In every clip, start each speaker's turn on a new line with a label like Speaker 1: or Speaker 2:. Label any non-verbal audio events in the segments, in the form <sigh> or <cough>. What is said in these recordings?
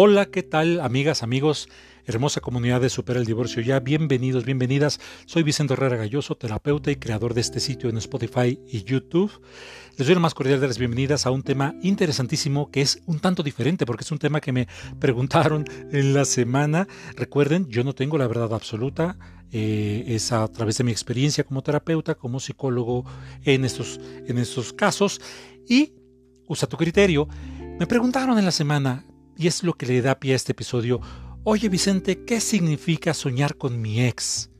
Speaker 1: Hola, ¿qué tal amigas, amigos? Hermosa comunidad de Supera el Divorcio Ya, bienvenidos, bienvenidas. Soy Vicente Herrera Galloso, terapeuta y creador de este sitio en Spotify y YouTube. Les doy la más cordial de las bienvenidas a un tema interesantísimo que es un tanto diferente porque es un tema que me <laughs> preguntaron en la semana. Recuerden, yo no tengo la verdad absoluta, eh, es a través de mi experiencia como terapeuta, como psicólogo en estos, en estos casos y usa tu criterio. Me preguntaron en la semana, y es lo que le da pie a este episodio. Oye Vicente, ¿qué significa soñar con mi ex?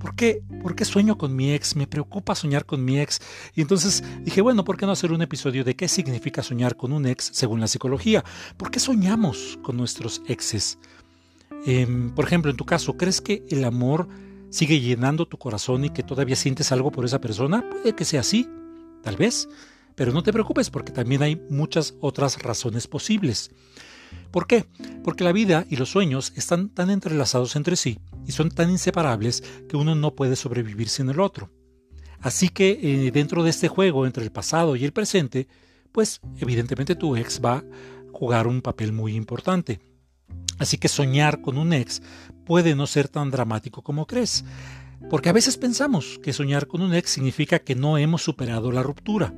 Speaker 1: ¿Por qué? ¿Por qué sueño con mi ex? Me preocupa soñar con mi ex. Y entonces dije, bueno, ¿por qué no hacer un episodio de qué significa soñar con un ex según la psicología? ¿Por qué soñamos con nuestros exes? Em, por ejemplo, en tu caso, ¿crees que el amor sigue llenando tu corazón y que todavía sientes algo por esa persona? Puede que sea así, tal vez. Pero no te preocupes porque también hay muchas otras razones posibles. ¿Por qué? Porque la vida y los sueños están tan entrelazados entre sí y son tan inseparables que uno no puede sobrevivir sin el otro. Así que eh, dentro de este juego entre el pasado y el presente, pues evidentemente tu ex va a jugar un papel muy importante. Así que soñar con un ex puede no ser tan dramático como crees, porque a veces pensamos que soñar con un ex significa que no hemos superado la ruptura.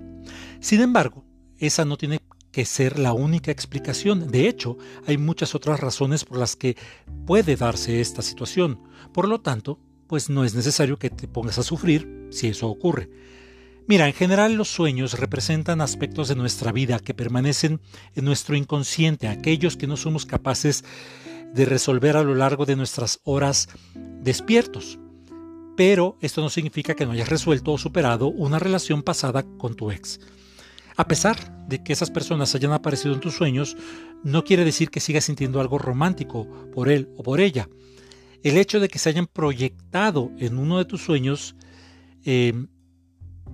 Speaker 1: Sin embargo, esa no tiene que ser la única explicación. De hecho, hay muchas otras razones por las que puede darse esta situación. Por lo tanto, pues no es necesario que te pongas a sufrir si eso ocurre. Mira, en general los sueños representan aspectos de nuestra vida que permanecen en nuestro inconsciente, aquellos que no somos capaces de resolver a lo largo de nuestras horas despiertos. Pero esto no significa que no hayas resuelto o superado una relación pasada con tu ex. A pesar de que esas personas hayan aparecido en tus sueños, no quiere decir que sigas sintiendo algo romántico por él o por ella. El hecho de que se hayan proyectado en uno de tus sueños eh,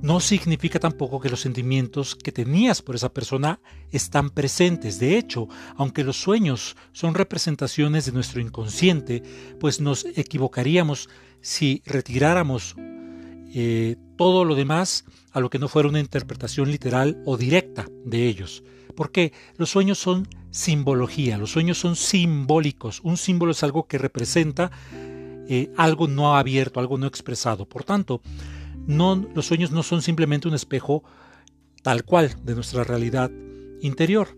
Speaker 1: no significa tampoco que los sentimientos que tenías por esa persona están presentes. De hecho, aunque los sueños son representaciones de nuestro inconsciente, pues nos equivocaríamos si retiráramos eh, todo lo demás a lo que no fuera una interpretación literal o directa de ellos. Porque los sueños son simbología, los sueños son simbólicos. Un símbolo es algo que representa eh, algo no abierto, algo no expresado. Por tanto, no, los sueños no son simplemente un espejo tal cual de nuestra realidad interior.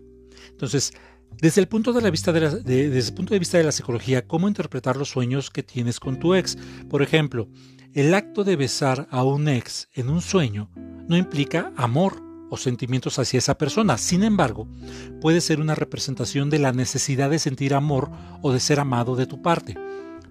Speaker 1: Entonces, desde el, punto de, la vista de desde el punto de vista de la psicología, ¿cómo interpretar los sueños que tienes con tu ex? Por ejemplo, el acto de besar a un ex en un sueño no implica amor o sentimientos hacia esa persona. Sin embargo, puede ser una representación de la necesidad de sentir amor o de ser amado de tu parte.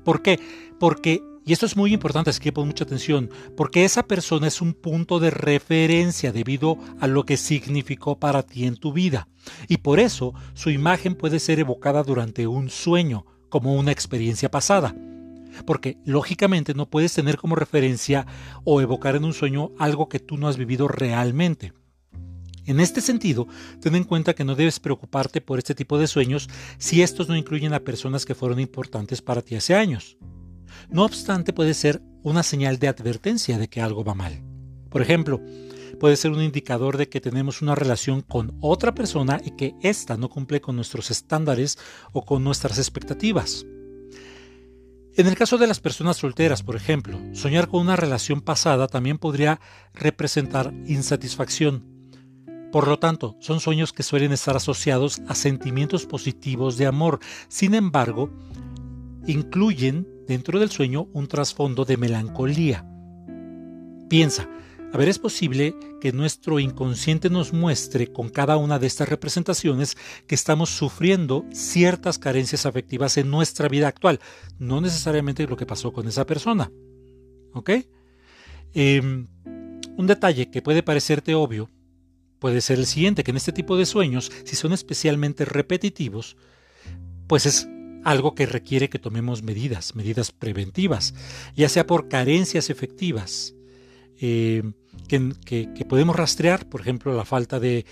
Speaker 1: ¿Por qué? Porque, y esto es muy importante, así que pon mucha atención, porque esa persona es un punto de referencia debido a lo que significó para ti en tu vida. Y por eso su imagen puede ser evocada durante un sueño, como una experiencia pasada porque lógicamente no puedes tener como referencia o evocar en un sueño algo que tú no has vivido realmente. En este sentido, ten en cuenta que no debes preocuparte por este tipo de sueños si estos no incluyen a personas que fueron importantes para ti hace años. No obstante, puede ser una señal de advertencia de que algo va mal. Por ejemplo, puede ser un indicador de que tenemos una relación con otra persona y que ésta no cumple con nuestros estándares o con nuestras expectativas. En el caso de las personas solteras, por ejemplo, soñar con una relación pasada también podría representar insatisfacción. Por lo tanto, son sueños que suelen estar asociados a sentimientos positivos de amor. Sin embargo, incluyen dentro del sueño un trasfondo de melancolía. Piensa, a ver, es posible que nuestro inconsciente nos muestre con cada una de estas representaciones que estamos sufriendo ciertas carencias afectivas en nuestra vida actual, no necesariamente lo que pasó con esa persona. ¿Ok? Em, un detalle que puede parecerte obvio puede ser el siguiente, que en este tipo de sueños, si son especialmente repetitivos, pues es algo que requiere que tomemos medidas, medidas preventivas, ya sea por carencias efectivas, eh, que, podemos rastrear, por ejemplo, la falta de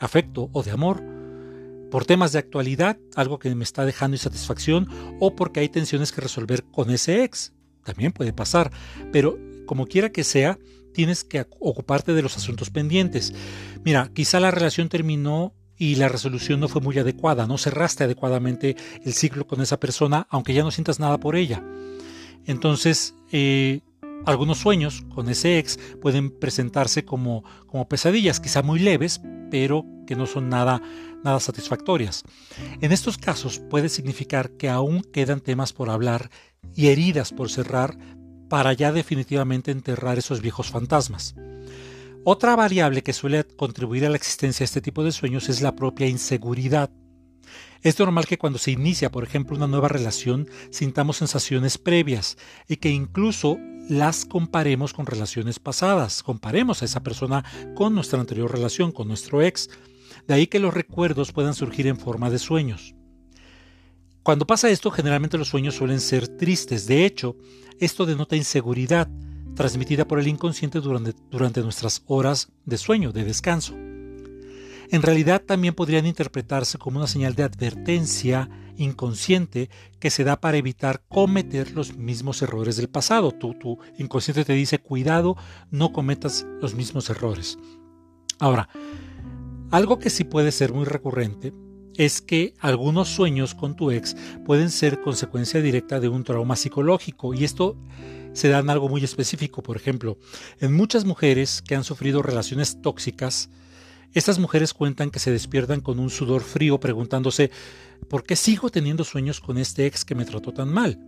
Speaker 1: afecto o de amor, por temas de actualidad, algo que me está dejando insatisfacción, o porque hay tensiones que resolver con ese ex. También puede pasar, pero como quiera que sea, tienes que ocuparte de los asuntos pendientes. Mira, quizá la relación terminó y la resolución no fue muy adecuada, no cerraste adecuadamente el ciclo con esa persona, aunque ya no sientas nada por ella. Entonces, eh, algunos sueños con ese ex pueden presentarse como, como pesadillas, quizá muy leves, pero que no son nada, nada satisfactorias. En estos casos puede significar que aún quedan temas por hablar y heridas por cerrar para ya definitivamente enterrar esos viejos fantasmas. Otra variable que suele contribuir a la existencia de este tipo de sueños es la propia inseguridad. Es normal que cuando se inicia, por ejemplo, una nueva relación, sintamos sensaciones previas y que incluso las comparemos con relaciones pasadas, comparemos a esa persona con nuestra anterior relación, con nuestro ex. De ahí que los recuerdos puedan surgir en forma de sueños. Cuando pasa esto, generalmente los sueños suelen ser tristes. De hecho, esto denota inseguridad, transmitida por el inconsciente durante, nuestras horas de sueño, de descanso. En realidad también podrían interpretarse como una señal de advertencia inconsciente que se da para evitar cometer los mismos errores del pasado. Tu, tu inconsciente te dice, cuidado, no cometas los mismos errores. Ahora, algo que sí puede ser muy recurrente es que algunos sueños con tu ex pueden ser consecuencia directa de un trauma psicológico y esto se da en algo muy específico. Por ejemplo, en muchas mujeres que han sufrido relaciones tóxicas, estas mujeres cuentan que se despiertan con un sudor frío preguntándose ¿por qué sigo teniendo sueños con este ex que me trató tan mal?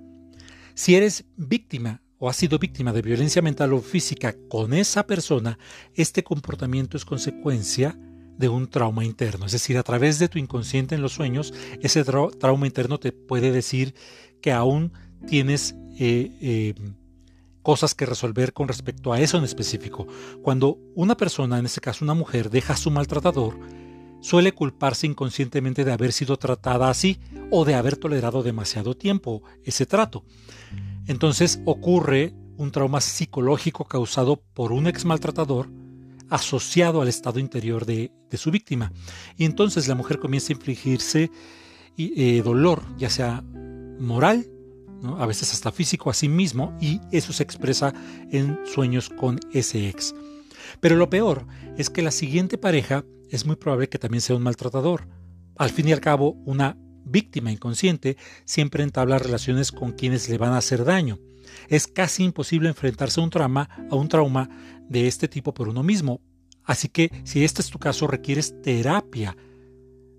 Speaker 1: Si eres víctima o has sido víctima de violencia mental o física con esa persona, este comportamiento es consecuencia de un trauma interno. Es decir, a través de tu inconsciente en los sueños, ese trauma interno te puede decir que aún tienes eh, eh, cosas que resolver con respecto a eso en específico. Cuando una persona, en este caso una mujer, deja a su maltratador, suele culparse inconscientemente de haber sido tratada así o de haber tolerado demasiado tiempo ese trato. Entonces ocurre un trauma psicológico causado por un ex maltratador asociado al estado interior de, su víctima. Y entonces la mujer comienza a infligirse eh, dolor, ya sea moral a veces hasta físico a sí mismo, y eso se expresa en sueños con ese ex. Pero lo peor es que la siguiente pareja es muy probable que también sea un maltratador. Al fin y al cabo, una víctima inconsciente siempre entabla relaciones con quienes le van a hacer daño. Es casi imposible enfrentarse a un trauma, a un trauma de este tipo por uno mismo. Así que si este es tu caso, requieres terapia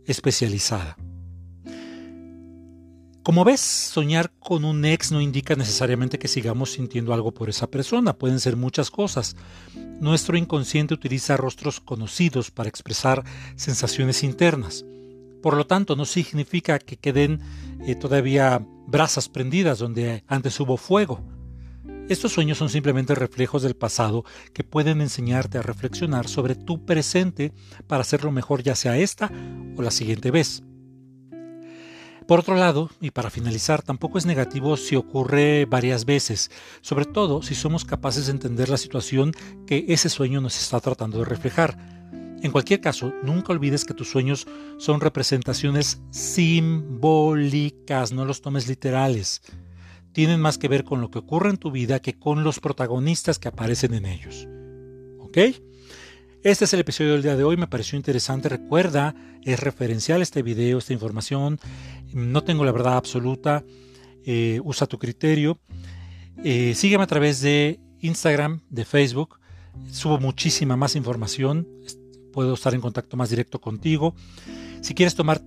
Speaker 1: especializada. Como ves, soñar con un ex no indica necesariamente que sigamos sintiendo algo por esa persona, pueden ser muchas cosas. Nuestro inconsciente utiliza rostros conocidos para expresar sensaciones internas. Por lo tanto, no significa que queden eh, todavía brasas prendidas donde antes hubo fuego. Estos sueños son simplemente reflejos del pasado que pueden enseñarte a reflexionar sobre tu presente para hacerlo mejor ya sea esta o la siguiente vez. Por otro lado, y para finalizar, tampoco es negativo si ocurre varias veces, sobre todo si somos capaces de entender la situación que ese sueño nos está tratando de reflejar. En cualquier caso, nunca olvides que tus sueños son representaciones simbólicas, no los tomes literales. Tienen más que ver con lo que ocurre en tu vida que con los protagonistas que aparecen en ellos. ¿Ok? Este es el episodio del día de hoy, me pareció interesante. Recuerda, es referencial este video, esta información. No tengo la verdad absoluta. Eh, usa tu criterio. Eh, sígueme a través de Instagram, de Facebook. Subo muchísima más información. Puedo estar en contacto más directo contigo. Si quieres tomar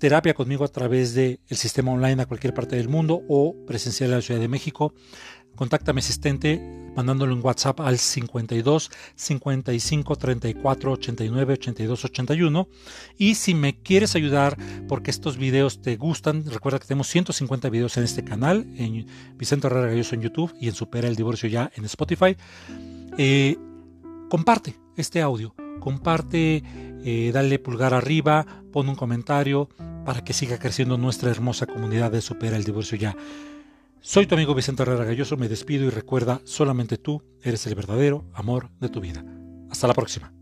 Speaker 1: terapia conmigo a través del sistema online a cualquier parte del mundo o presencial a la Ciudad de México, Contacta a mi asistente mandándole un WhatsApp al 52 55 34 89 82 81. Y si me quieres ayudar porque estos videos te gustan, recuerda que tenemos 150 videos en este canal, en Vicente Herrera Galloso en YouTube y en Supera el Divorcio ya en Spotify. Eh, comparte este audio, comparte, eh, dale pulgar arriba, pon un comentario para que siga creciendo nuestra hermosa comunidad de Supera el Divorcio ya. Soy tu amigo Vicente Herrera Galloso, me despido y recuerda, solamente tú eres el verdadero amor de tu vida. Hasta la próxima.